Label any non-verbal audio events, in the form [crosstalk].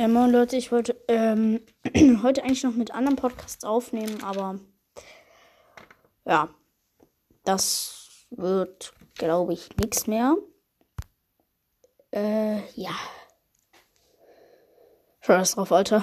Ja, moin Leute, ich wollte ähm, [clears throat] heute eigentlich noch mit anderen Podcasts aufnehmen, aber ja, das wird, glaube ich, nichts mehr. Äh, ja. Scheiß drauf, Alter.